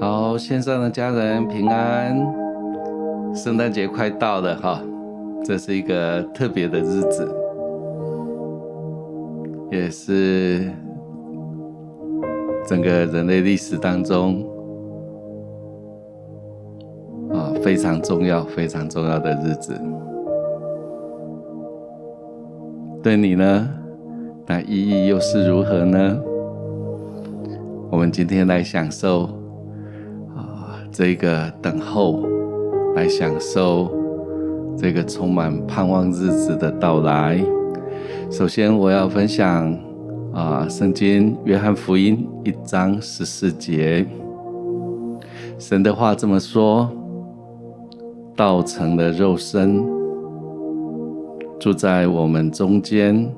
好，线上的家人平安，圣诞节快到了哈，这是一个特别的日子，也是整个人类历史当中啊非常重要、非常重要的日子。对你呢，那意义又是如何呢？我们今天来享受啊，这个等候，来享受这个充满盼望日子的到来。首先，我要分享啊，圣经约翰福音一章十四节，神的话这么说：道成了肉身。住在我们中间，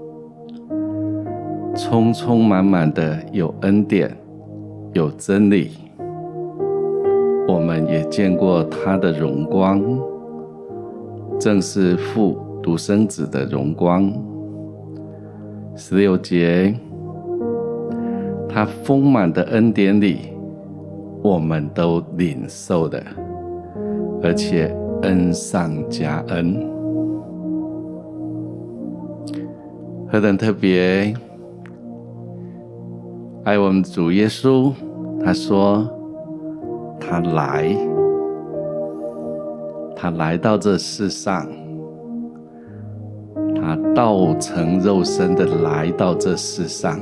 充充满满的有恩典，有真理。我们也见过他的荣光，正是父独生子的荣光。十六节，他丰满的恩典里，我们都领受的，而且恩上加恩。何等特别！爱我们主耶稣，他说他来，他来到这世上，他道成肉身的来到这世上，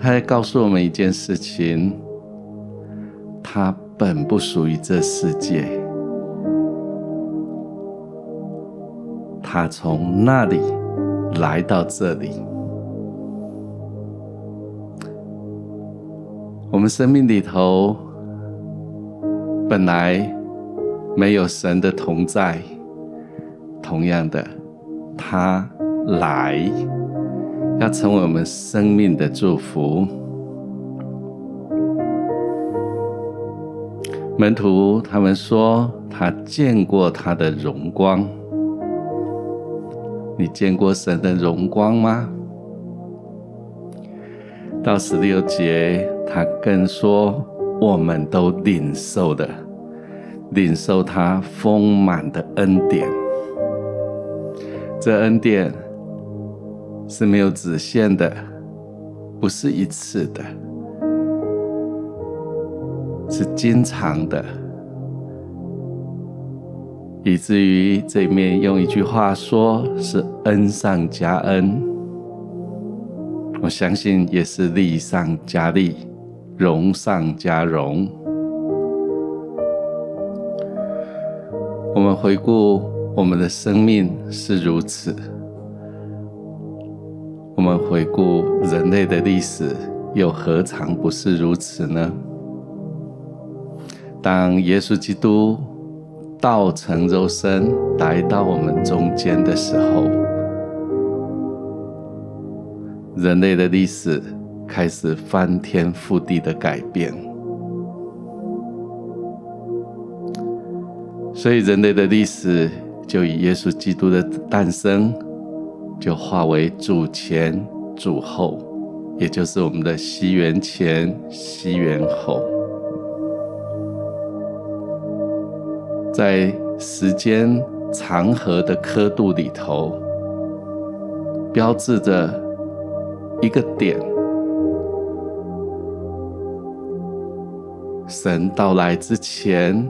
他在告诉我们一件事情：他本不属于这世界。他从那里来到这里，我们生命里头本来没有神的同在，同样的，他来要成为我们生命的祝福。门徒他们说，他见过他的荣光。你见过神的荣光吗？到十六节，他更说，我们都领受的，领受他丰满的恩典。这恩典是没有止限的，不是一次的，是经常的。以至于这面用一句话说，是恩上加恩，我相信也是利上加利，荣上加荣。我们回顾我们的生命是如此，我们回顾人类的历史又何尝不是如此呢？当耶稣基督。道成肉身来到我们中间的时候，人类的历史开始翻天覆地的改变。所以，人类的历史就以耶稣基督的诞生，就化为主前、主后，也就是我们的西元前、西元后。在时间长河的刻度里头，标志着一个点。神到来之前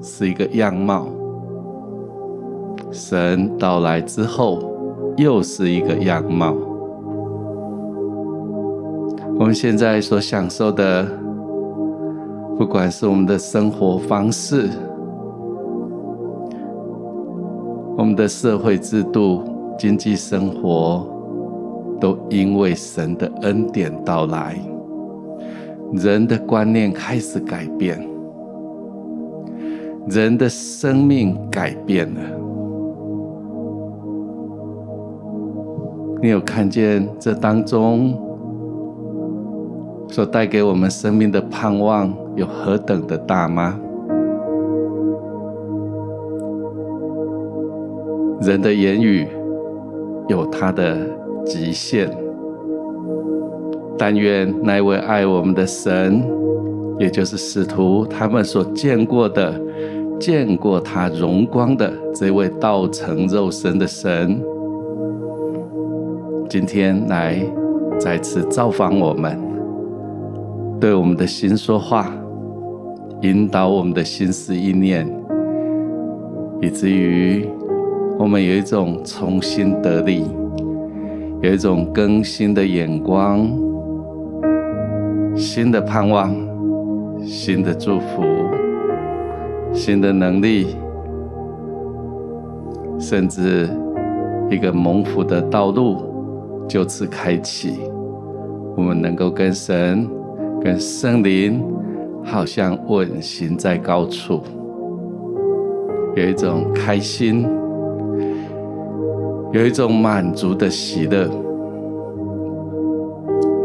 是一个样貌，神到来之后又是一个样貌。我们现在所享受的，不管是我们的生活方式，我们的社会制度、经济生活，都因为神的恩典到来，人的观念开始改变，人的生命改变了。你有看见这当中所带给我们生命的盼望有何等的大吗？人的言语有它的极限，但愿那位爱我们的神，也就是使徒他们所见过的、见过他荣光的这位道成肉身的神，今天来再次造访我们，对我们的心说话，引导我们的心思意念，以至于我们有一种重新得力，有一种更新的眼光。新的盼望，新的祝福，新的能力，甚至一个蒙福的道路就此开启。我们能够跟神、跟圣灵，好像稳行在高处，有一种开心，有一种满足的喜乐，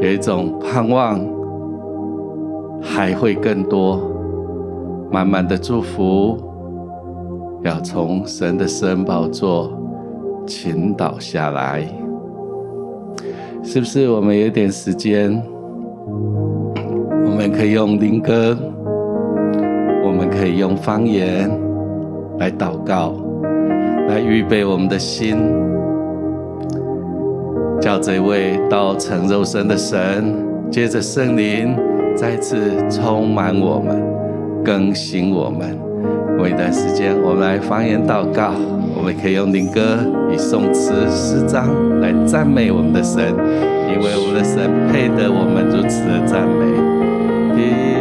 有一种盼望。还会更多，满满的祝福，要从神的施恩宝座倾倒下来。是不是？我们有点时间，我们可以用灵歌，我们可以用方言来祷告，来预备我们的心，叫这位道成肉身的神，借着圣灵。再次充满我们，更新我们。过一段时间，我们来方言祷告。我们可以用灵歌、以颂词、诗章来赞美我们的神，因为我们的神配得我们如此的赞美。一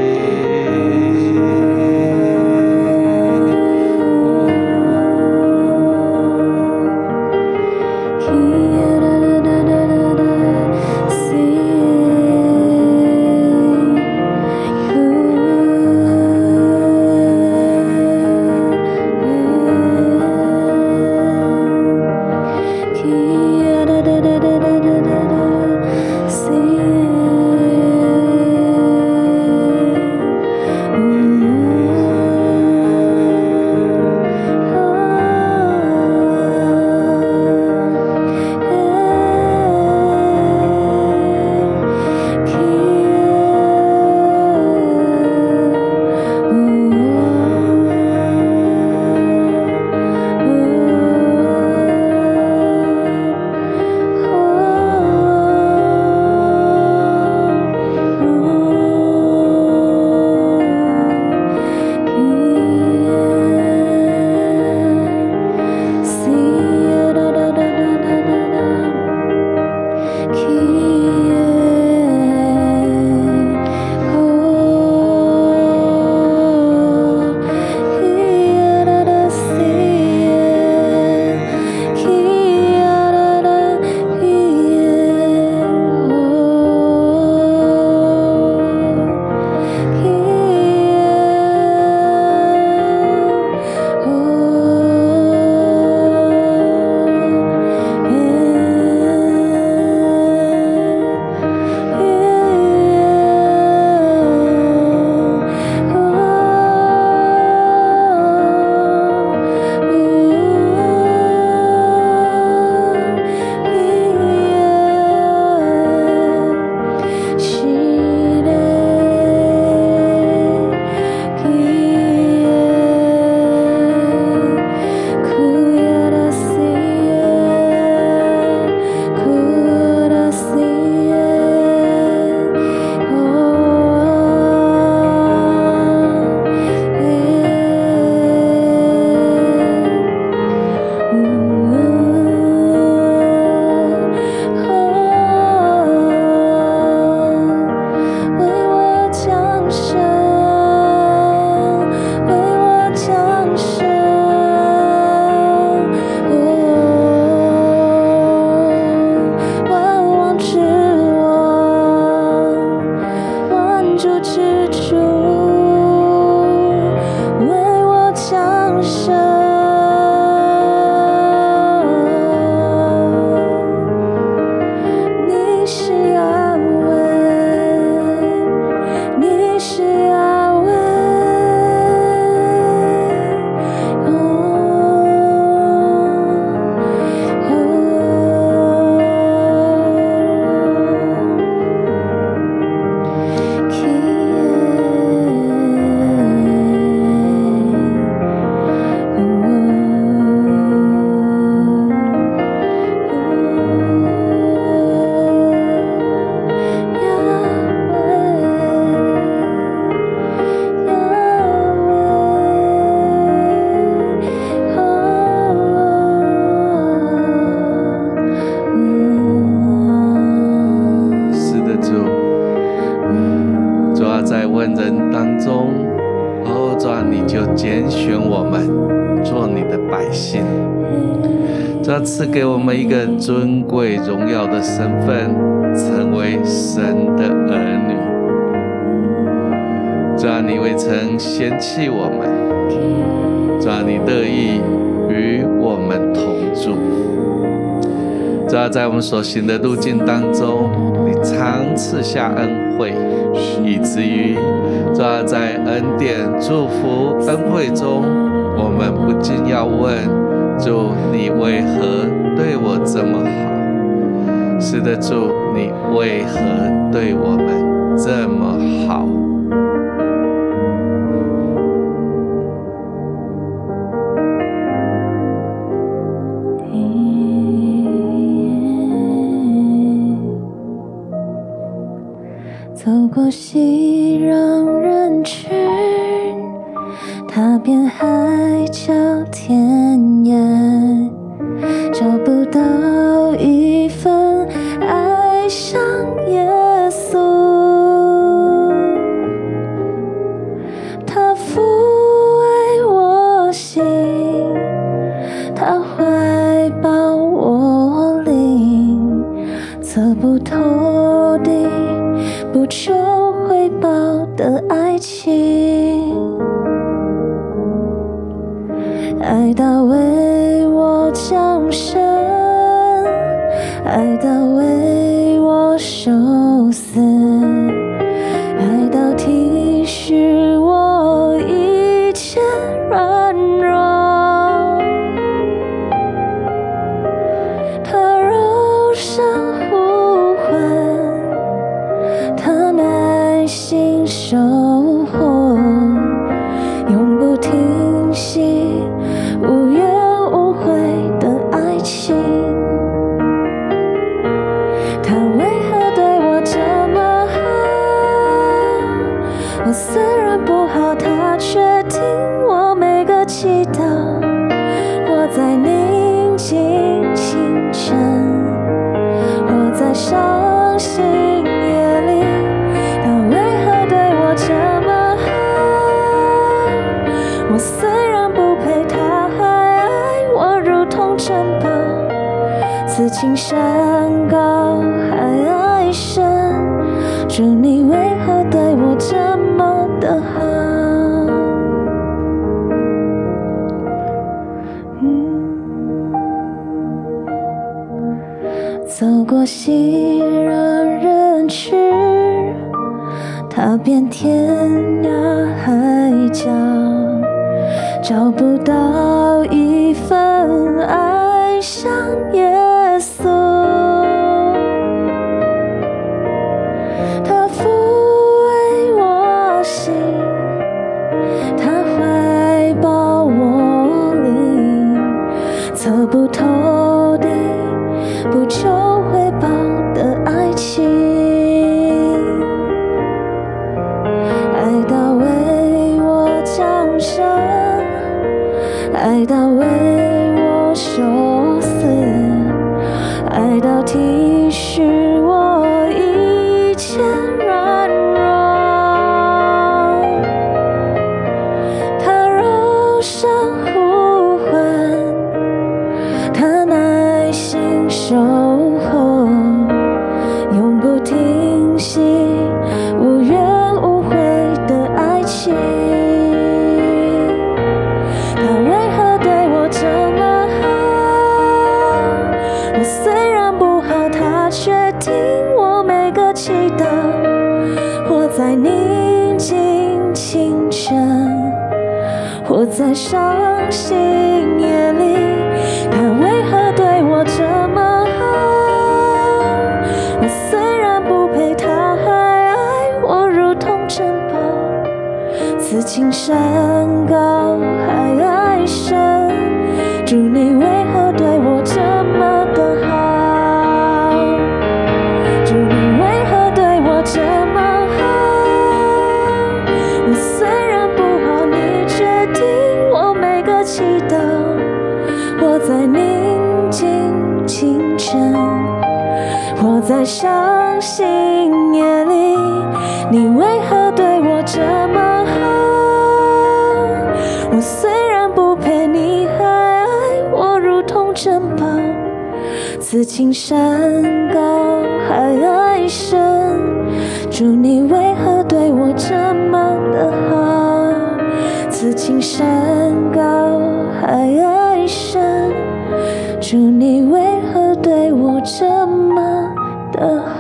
在我们所行的路径当中，你常赐下恩惠，以至于坐在恩典祝福恩惠中，我们不禁要问，主，你为何对我这么好？是的，主，你为何对我们这么好？欲。爱到伤心夜里，你为何对我这么好？我虽然不配，你还爱我如同珍宝。此情山高海深，祝你为何对我这么的好？此情山高海深，祝你为。么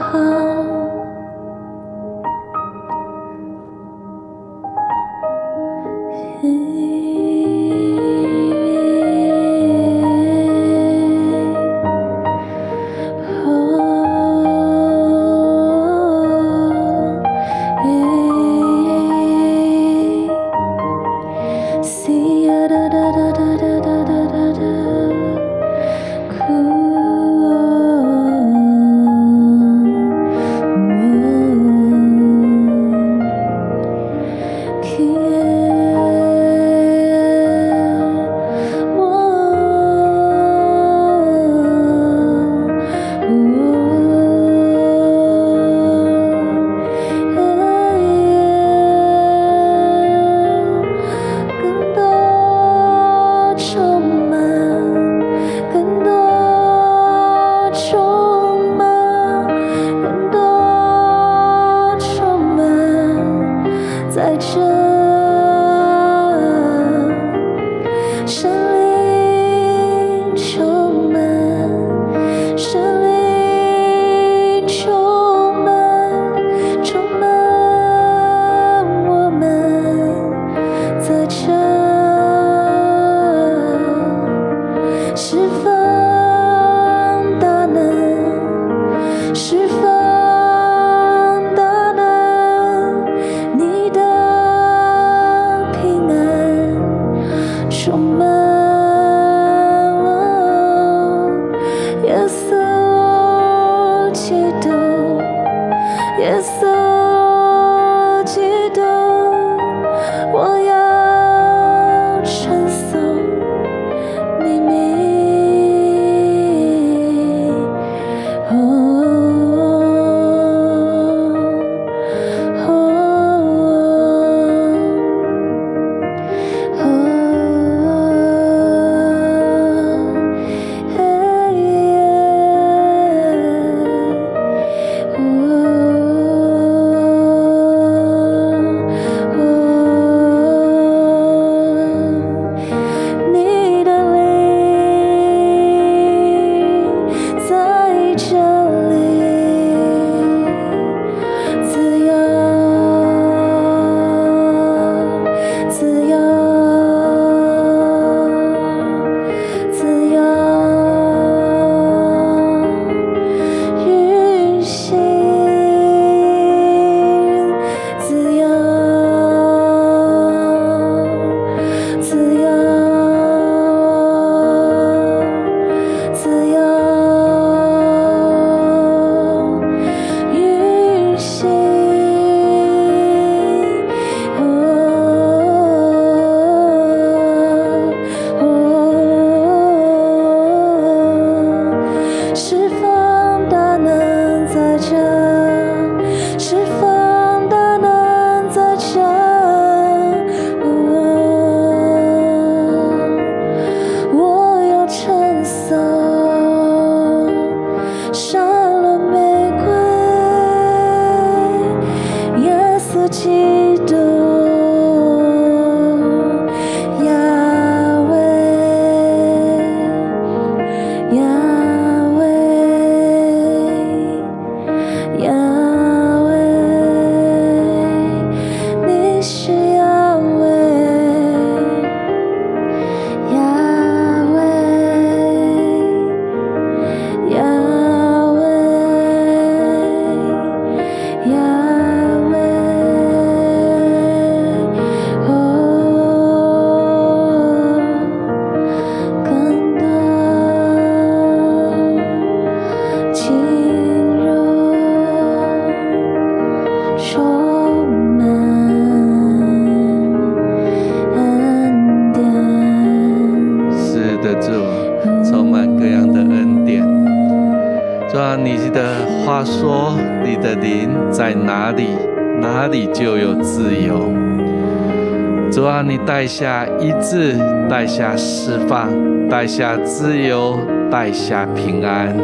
下医治，带下释放，带下自由，带下平安。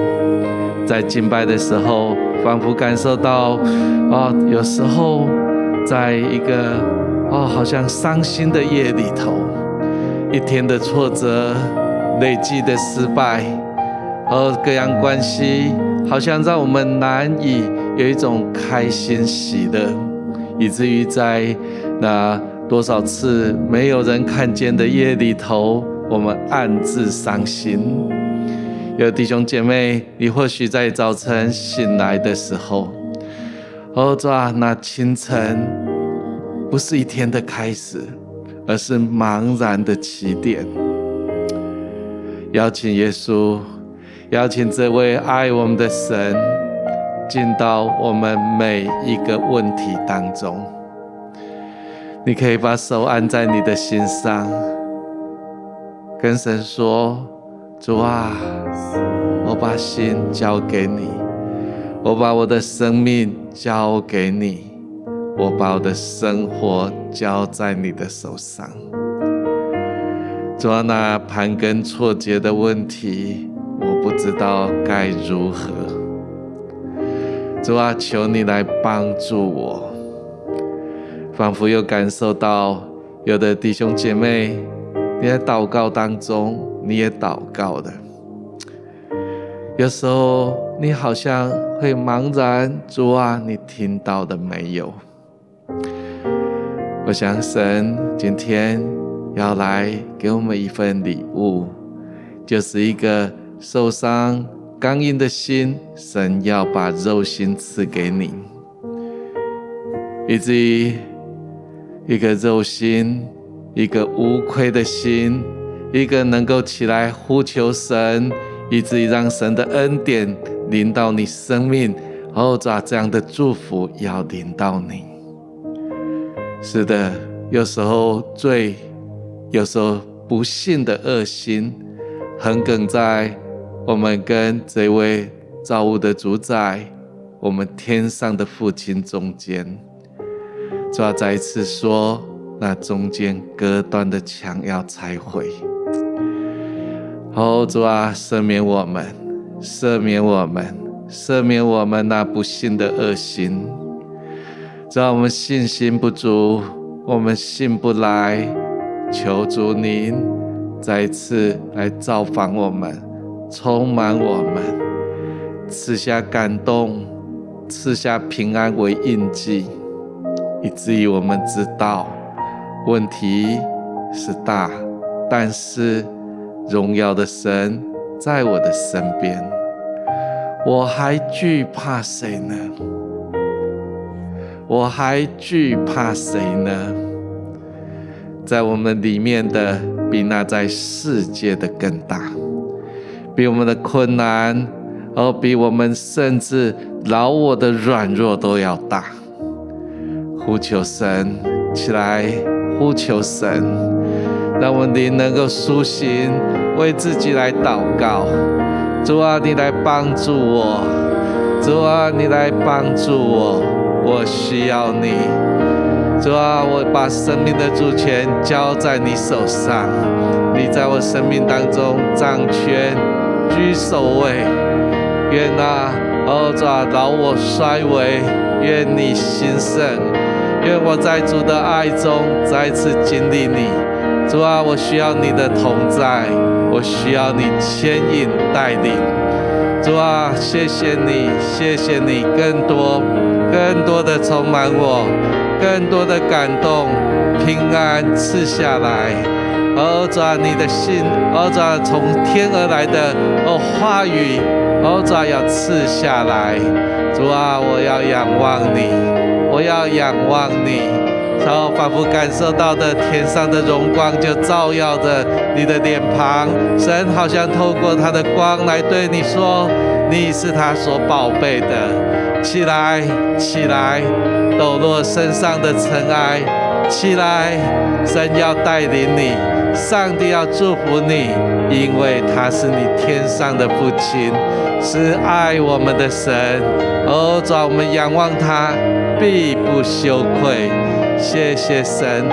在敬拜的时候，仿佛感受到，哦，有时候在一个哦，好像伤心的夜里头，一天的挫折，累积的失败，和各样关系，好像让我们难以有一种开心喜乐，以至于在那多少次没有人看见的夜里头，我们暗自伤心。有弟兄姐妹，你或许在早晨醒来的时候，哦，主啊，那清晨不是一天的开始，而是茫然的起点。邀请耶稣，邀请这位爱我们的神进到我们每一个问题当中。你可以把手按在你的心上，跟神说。主啊，我把心交给你，我把我的生命交给你，我把我的生活交在你的手上。主啊，那盘根错节的问题，我不知道该如何。主啊，求你来帮助我。仿佛又感受到，有的弟兄姐妹，你在祷告当中。你也祷告的，有时候你好像会茫然，主啊，你听到的没有？我想神今天要来给我们一份礼物，就是一个受伤、刚硬的心，神要把肉心赐给你，以至于一个肉心，一个无愧的心。一个能够起来呼求神，以至于让神的恩典临到你生命，然后把这样的祝福要临到你。是的，有时候罪，有时候不幸的恶心，横亘在我们跟这位造物的主宰，我们天上的父亲中间。主要再一次说，那中间隔断的墙要拆毁。哦，主啊，赦免我们，赦免我们，赦免我们那不信的恶心。只要我们信心不足，我们信不来。求主您再一次来造访我们，充满我们，赐下感动，赐下平安为印记，以至于我们知道问题是大，但是。荣耀的神在我的身边，我还惧怕谁呢？我还惧怕谁呢？在我们里面的，比那在世界的更大，比我们的困难，而比我们甚至老我的软弱都要大。呼求神起来，呼求神。让我们灵能够苏醒，为自己来祷告。主啊，你来帮助我。主啊，你来帮助我。我需要你。主啊，我把生命的主权交在你手上。你在我生命当中掌权，居首位。愿那哦，主啊，老我衰微，愿你兴盛。愿我在主的爱中再次经历你。主啊，我需要你的同在，我需要你牵引带领。主啊，谢谢你，谢谢你，更多、更多的充满我，更多的感动，平安赐下来。哦，主啊，你的信，哦，主啊，从天而来的哦话语，哦，主啊，要赐下来。主啊，我要仰望你，我要仰望你。然后仿佛感受到的天上的荣光，就照耀着你的脸庞。神好像透过他的光来对你说：“你是他所宝贝的。”起来，起来，抖落身上的尘埃。起来，神要带领你。上帝要祝福你，因为他是你天上的父亲，是爱我们的神。哦，主，我们仰望他，必不羞愧。谢谢神，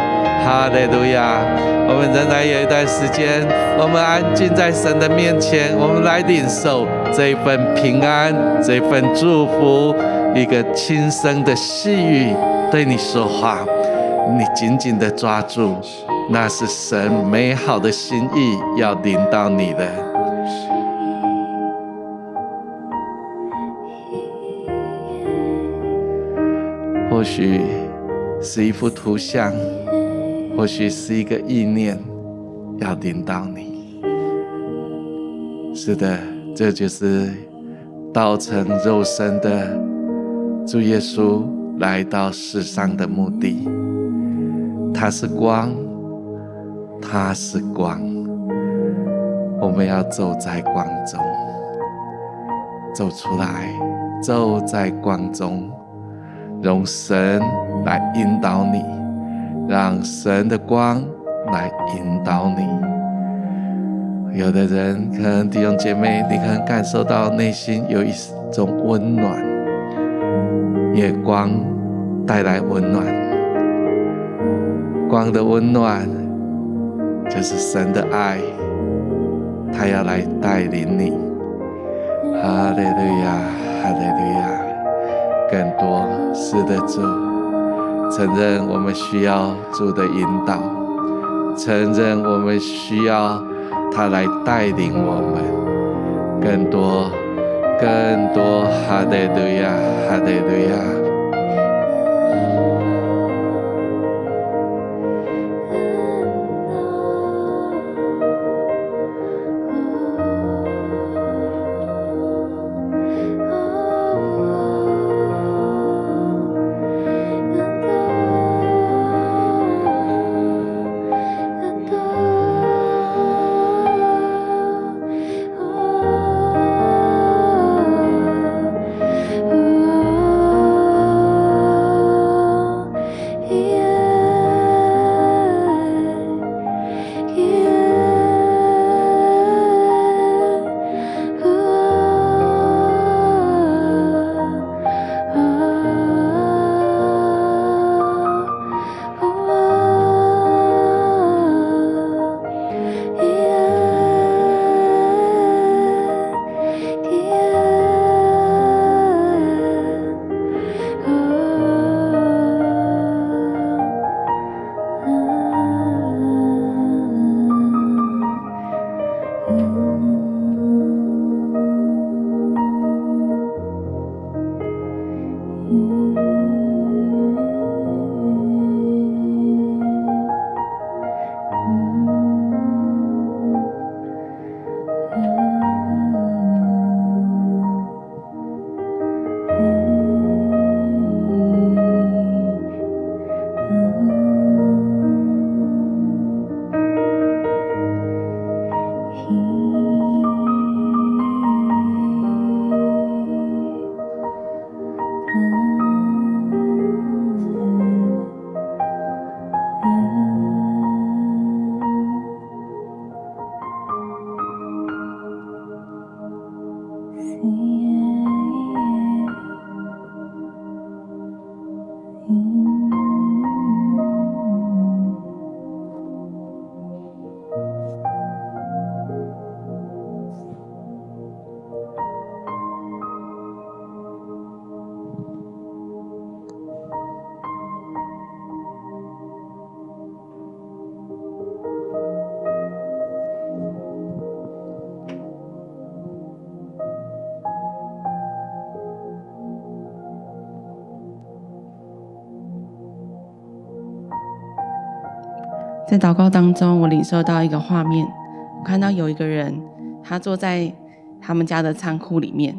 哈利路亚。我们仍然有一段时间，我们安静在神的面前，我们来领受这份平安，这份祝福，一个轻声的细语对你说话，你紧紧的抓住。那是神美好的心意要临到你的。或许是一幅图像，或许是一个意念，要临到你。是的，这就是道成肉身的主耶稣来到世上的目的。他是光。他是光，我们要走在光中，走出来，走在光中，容神来引导你，让神的光来引导你。有的人可能弟兄姐妹，你可能感受到内心有一种温暖，月光带来温暖，光的温暖。就是神的爱，他要来带领你。哈利路亚，哈利路亚。更多是的主，承认我们需要主的引导，承认我们需要他来带领我们。更多，更多，哈利路亚，哈利路亚。在祷告当中，我领受到一个画面，我看到有一个人，他坐在他们家的仓库里面。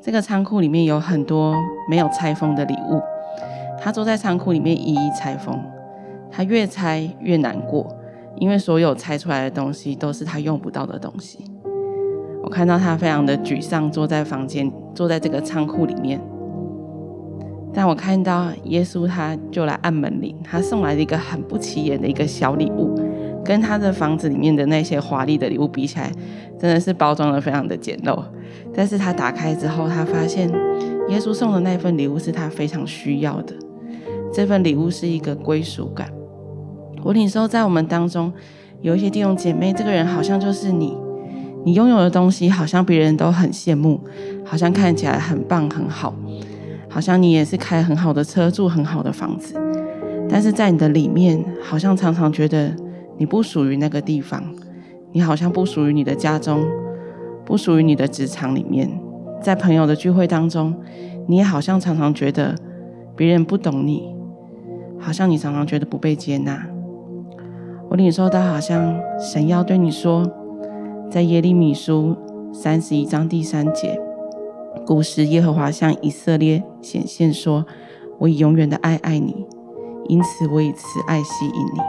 这个仓库里面有很多没有拆封的礼物，他坐在仓库里面一一拆封。他越拆越难过，因为所有拆出来的东西都是他用不到的东西。我看到他非常的沮丧，坐在房间，坐在这个仓库里面。但我看到耶稣，他就来按门铃，他送来了一个很不起眼的一个小礼物，跟他的房子里面的那些华丽的礼物比起来，真的是包装的非常的简陋。但是他打开之后，他发现耶稣送的那份礼物是他非常需要的。这份礼物是一个归属感。我领受在我们当中有一些弟兄姐妹，这个人好像就是你，你拥有的东西好像别人都很羡慕，好像看起来很棒很好，好像你也是开很好的车，住很好的房子，但是在你的里面，好像常常觉得你不属于那个地方，你好像不属于你的家中，不属于你的职场里面，在朋友的聚会当中，你也好像常常觉得别人不懂你，好像你常常觉得不被接纳。我领受到，好像神要对你说，在耶利米书三十一章第三节，古时耶和华向以色列显现说：“我以永远的爱爱你，因此我以慈爱吸引你。”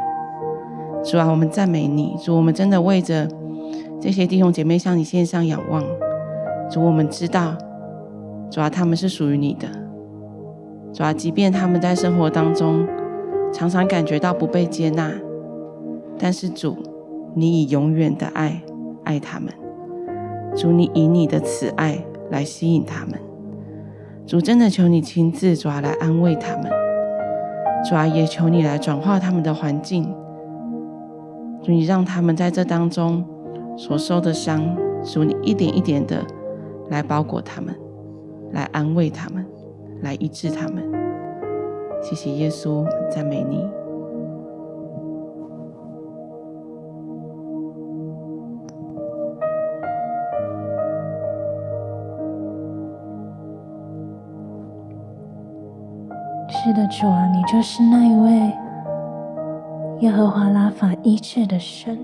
主啊，我们赞美你，主，我们真的为着这些弟兄姐妹向你献上仰望。主，我们知道，主啊，他们是属于你的。主啊，即便他们在生活当中常常感觉到不被接纳。但是主，你以永远的爱爱他们，主，你以你的慈爱来吸引他们，主，真的求你亲自抓来安慰他们，主啊，也求你来转化他们的环境，主，你让他们在这当中所受的伤，主，你一点一点的来包裹他们，来安慰他们，来医治他们。谢谢耶稣，赞美你。是的，主啊，你就是那一位耶和华拉法医治的神。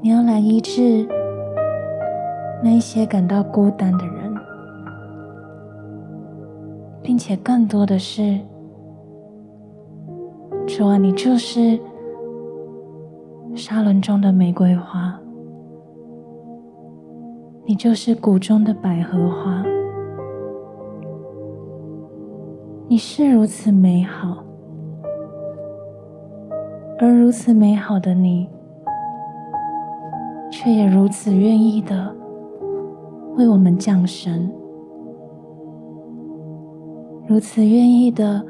你要来医治那一些感到孤单的人，并且更多的是，主啊，你就是沙轮中的玫瑰花，你就是谷中的百合花。你是如此美好，而如此美好的你，却也如此愿意的为我们降生，如此愿意的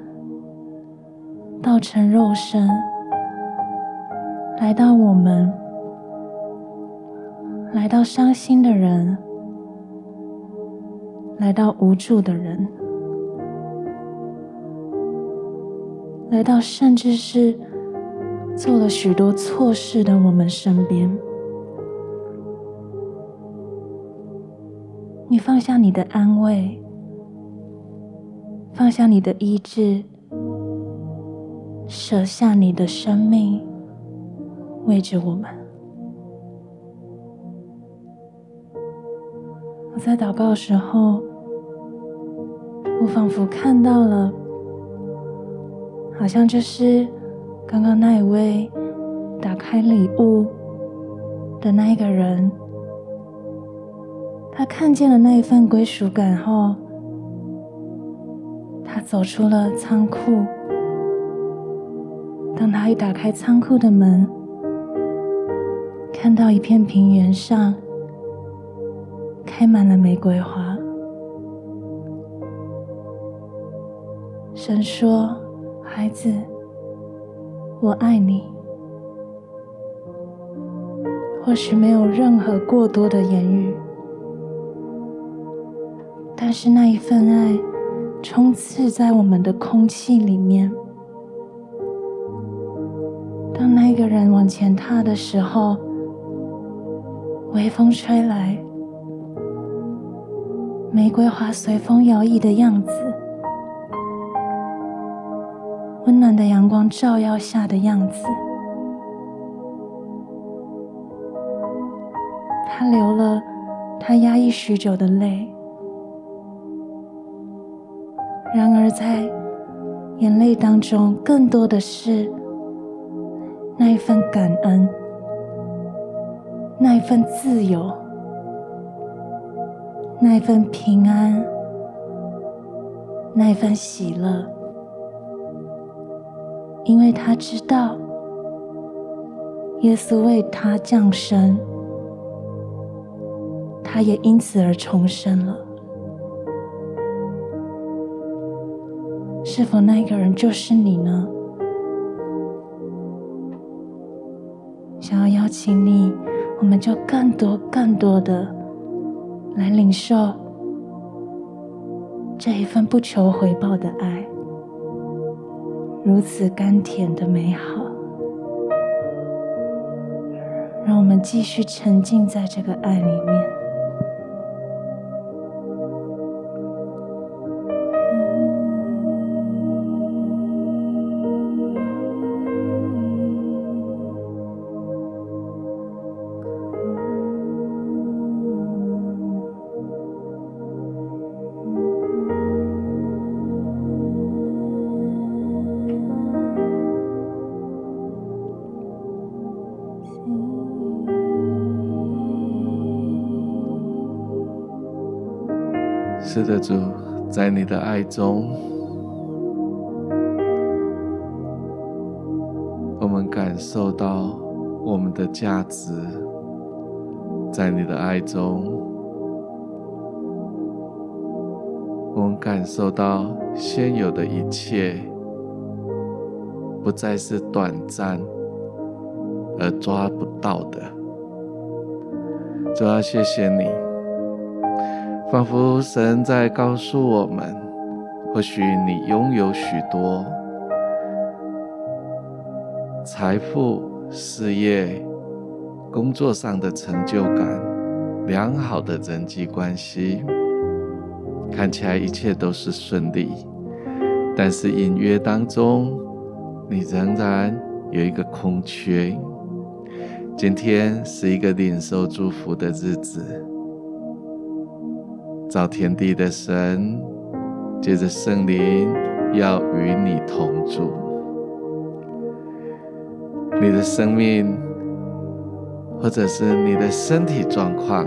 道成肉身，来到我们，来到伤心的人，来到无助的人。来到，甚至是做了许多错事的我们身边，你放下你的安慰，放下你的医治，舍下你的生命，为着我们。我在祷告时候，我仿佛看到了。好像就是刚刚那一位打开礼物的那一个人，他看见了那一份归属感后，他走出了仓库。当他一打开仓库的门，看到一片平原上开满了玫瑰花，神说。孩子，我爱你。或许没有任何过多的言语，但是那一份爱充斥在我们的空气里面。当那个人往前踏的时候，微风吹来，玫瑰花随风摇曳的样子。温暖的阳光照耀下的样子，他流了他压抑许久的泪，然而在眼泪当中，更多的是那一份感恩，那一份自由，那一份平安，那一份喜乐。因为他知道，耶稣为他降生，他也因此而重生了。是否那个人就是你呢？想要邀请你，我们就更多、更多的来领受这一份不求回报的爱，如此甘甜的美好。让我们继续沉浸在这个爱里面。在你的爱中，我们感受到我们的价值；在你的爱中，我们感受到现有的一切不再是短暂而抓不到的。主要谢谢你。仿佛神在告诉我们：或许你拥有许多财富、事业、工作上的成就感、良好的人际关系，看起来一切都是顺利，但是隐约当中，你仍然有一个空缺。今天是一个领受祝福的日子。造天地的神，借着圣灵要与你同住。你的生命，或者是你的身体状况，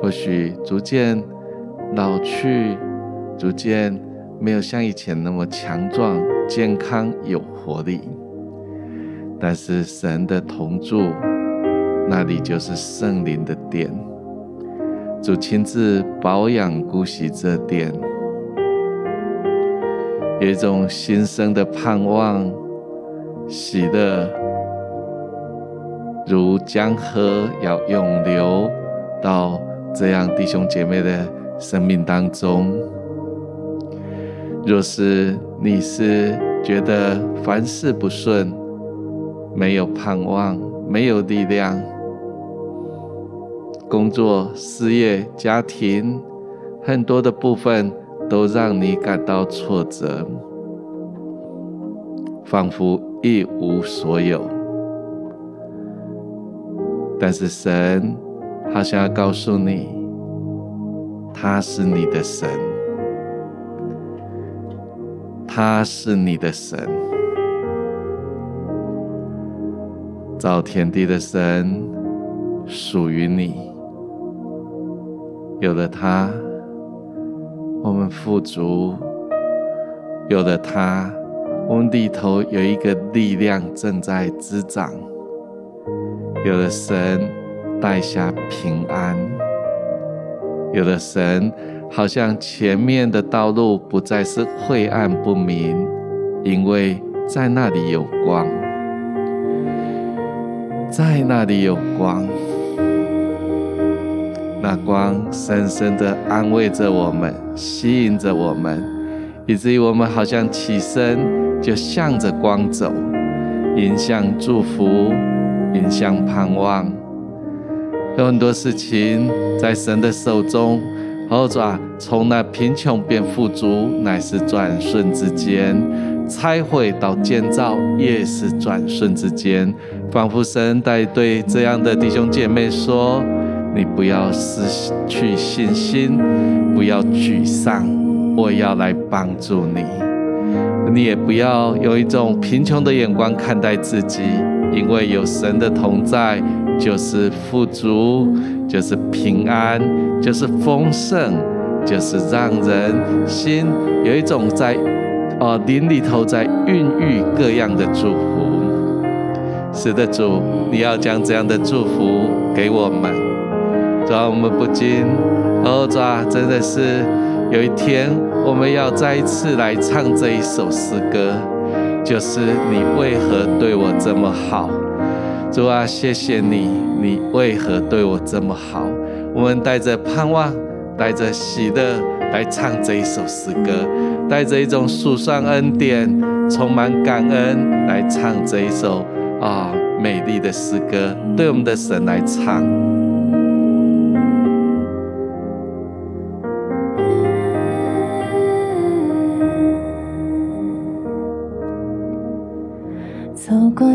或许逐渐老去，逐渐没有像以前那么强壮、健康、有活力。但是神的同住，那里就是圣灵的殿。主亲自保养顾惜这殿，有一种新生的盼望，喜乐如江河要涌流到这样弟兄姐妹的生命当中。若是你是觉得凡事不顺，没有盼望，没有力量。工作、事业、家庭，很多的部分都让你感到挫折，仿佛一无所有。但是神好像要告诉你，他是你的神，他是你的神，造天地的神属于你。有了他，我们富足；有了他，我们里头有一个力量正在滋长；有了神，带下平安；有了神，好像前面的道路不再是晦暗不明，因为在那里有光，在那里有光。那光深深的安慰着我们，吸引着我们，以至于我们好像起身就向着光走，迎向祝福，迎向盼望。有很多事情在神的手中，或者从那贫穷变富足，乃是转瞬之间；拆毁到建造，也是转瞬之间。仿佛神在对这样的弟兄姐妹说。你不要失去信心，不要沮丧，我要来帮助你。你也不要用一种贫穷的眼光看待自己，因为有神的同在，就是富足，就是平安，就是丰盛，就是让人心有一种在哦灵里头在孕育各样的祝福。是的，主，你要将这样的祝福给我们。主啊，我们不禁，哦，主啊，真的是有一天我们要再一次来唱这一首诗歌，就是你为何对我这么好？主啊，谢谢你，你为何对我这么好？我们带着盼望，带着喜乐来唱这一首诗歌，带着一种数算恩典、充满感恩来唱这一首啊美丽的诗歌，对我们的神来唱。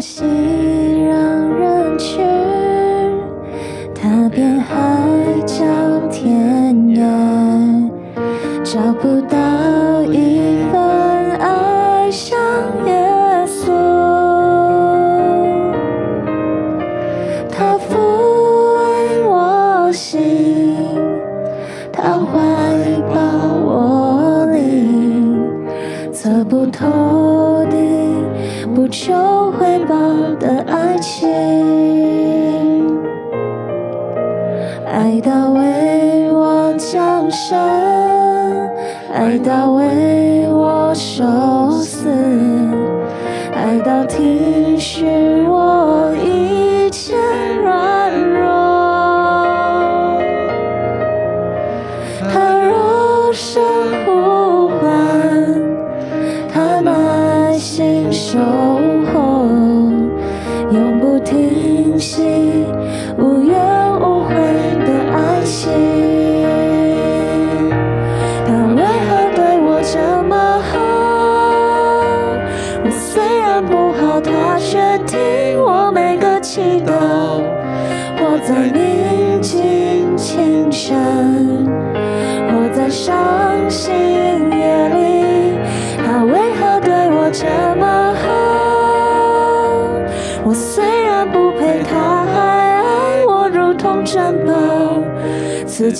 走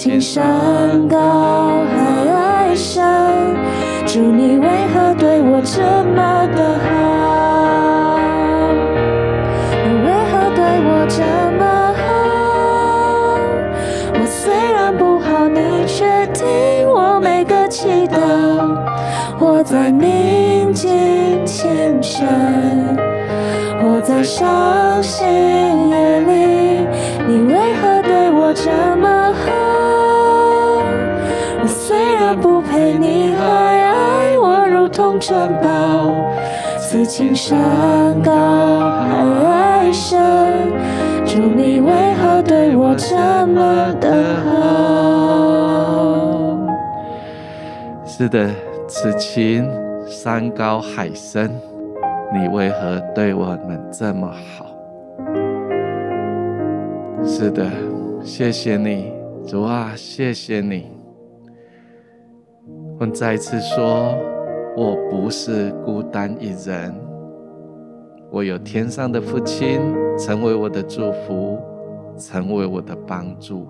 情山高海爱深，主你为何对我这么的好？你为何对我这么好？我虽然不好，你却听我每个祈祷，我在宁静清晨。我在伤心情山高海深，主你为何对我这么的好？是的，此情山高海深。你为何对我们这么好？是的，谢谢你，主啊，谢谢你。我再次说，我不是孤单一人，我有天上的父亲，成为我的祝福，成为我的帮助，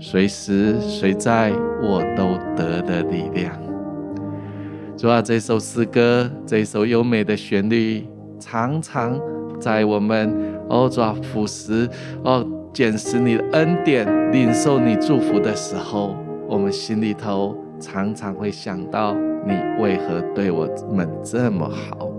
随时随在，我都得的力量。主啊，这首诗歌，这首优美的旋律，常常在我们哦，主啊，俯拾哦，捡拾你的恩典，领受你祝福的时候，我们心里头常常会想到，你为何对我们这么好？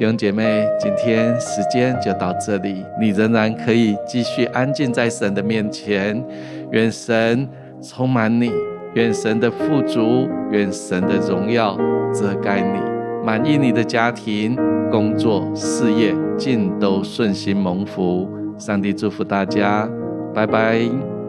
弟兄姐妹，今天时间就到这里，你仍然可以继续安静在神的面前，愿神充满你。愿神的富足，愿神的荣耀遮盖你，满意你的家庭、工作、事业，尽都顺心蒙福。上帝祝福大家，拜拜。